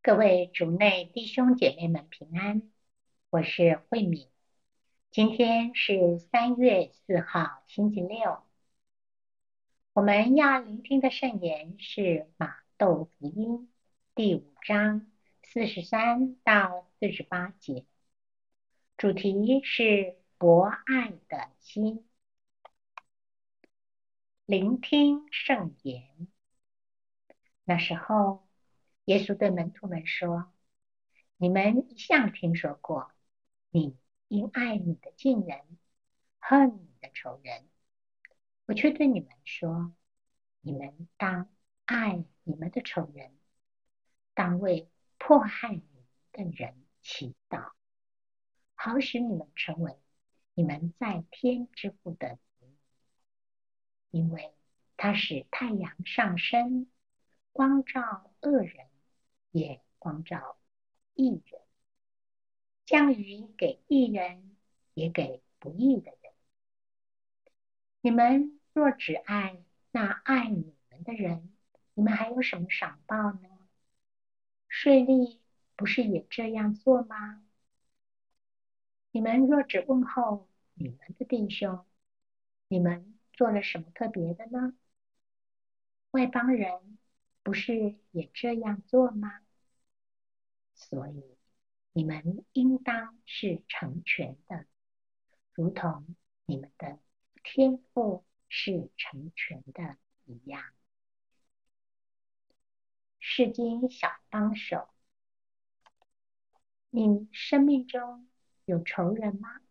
各位主内弟兄姐妹们平安，我是慧敏。今天是三月四号，星期六。我们要聆听的圣言是马窦福音第五章四十三到四十八节，主题是博爱的心。聆听圣言。那时候。耶稣对门徒们说：“你们一向听说过，你应爱你的近人，恨你的仇人。我却对你们说，你们当爱你们的仇人，当为迫害你们的人祈祷，好使你们成为你们在天之父的子女。因为他使太阳上升，光照恶人。”也光照一人，降雨给一人，也给不义的人。你们若只爱那爱你们的人，你们还有什么赏报呢？税吏不是也这样做吗？你们若只问候你们的弟兄，你们做了什么特别的呢？外邦人。不是也这样做吗？所以你们应当是成全的，如同你们的天赋是成全的一样。世间小帮手，你生命中有仇人吗？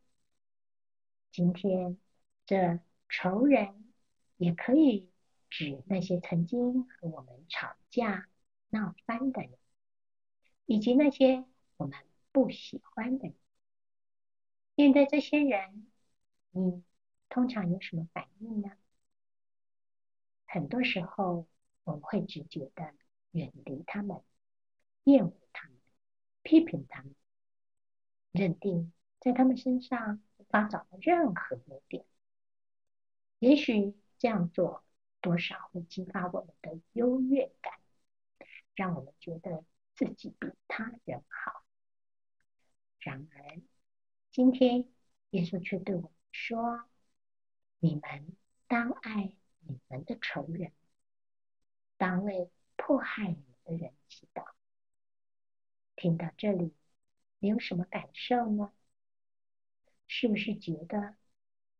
今天这仇人也可以。指那些曾经和我们吵架、闹翻的人，以及那些我们不喜欢的人。面对这些人，你通常有什么反应呢？很多时候，我们会直觉的远离他们、厌恶他们、批评他们，认定在他们身上无法找到任何优点。也许这样做。多少会激发我们的优越感，让我们觉得自己比他人好。然而，今天耶稣却对我们说：“你们当爱你们的仇人，当为迫害你们的人祈祷。”听到这里，你有什么感受呢？是不是觉得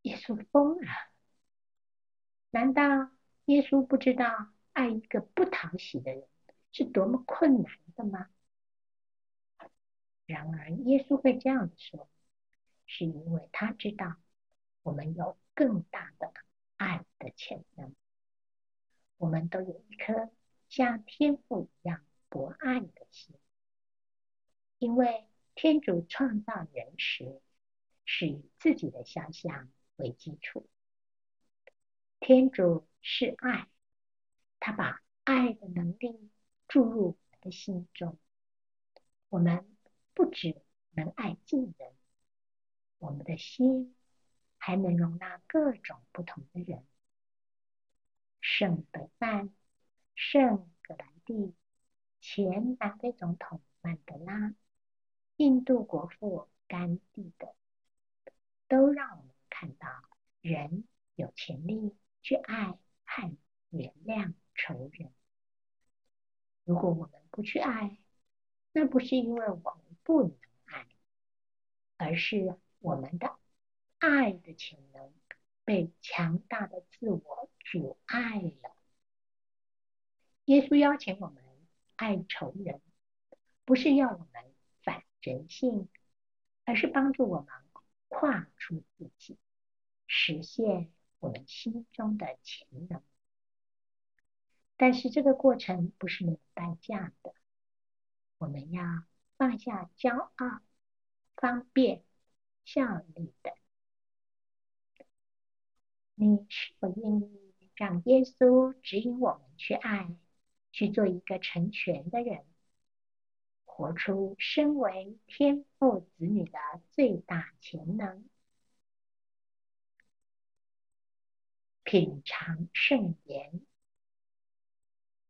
耶稣疯了？难道？耶稣不知道爱一个不讨喜的人是多么困难的吗？然而，耶稣会这样说，是因为他知道我们有更大的爱的潜能。我们都有一颗像天父一样博爱的心，因为天主创造人时是以自己的肖像为基础。天主是爱，他把爱的能力注入我们的心中。我们不只能爱近人，我们的心还能容纳各种不同的人。圣德范、圣格兰蒂、前南非总统曼德拉、印度国父甘地等，都让我们看到人有潜力。去爱爱原谅仇人。如果我们不去爱，那不是因为我们不能爱，而是我们的爱的潜能被强大的自我阻碍了。耶稣邀请我们爱仇人，不是要我们反人性，而是帮助我们跨出自己，实现。我们心中的潜能，但是这个过程不是没有代价的。我们要放下骄傲、方便、效率的。你是否愿意让耶稣指引我们去爱，去做一个成全的人，活出身为天父子女的最大潜能？品尝圣言，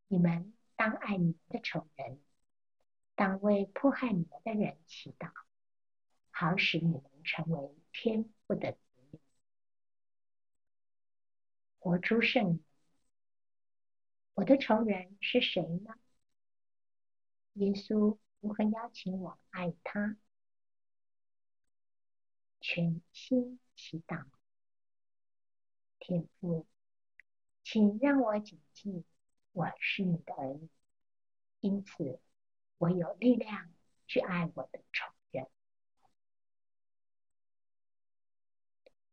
你们当爱你们的仇人，当为迫害你们的人祈祷，好使你们成为天父的子女。活出圣言。我的仇人是谁呢？耶稣如何邀请我爱他？全心祈祷，天父，请让我谨记我是你的儿女，因此我有力量去爱我的仇人。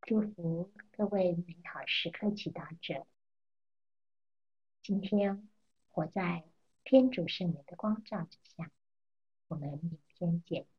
祝福各位美好时刻祈祷者，今天活在天主圣言的光照之下。我们明天见。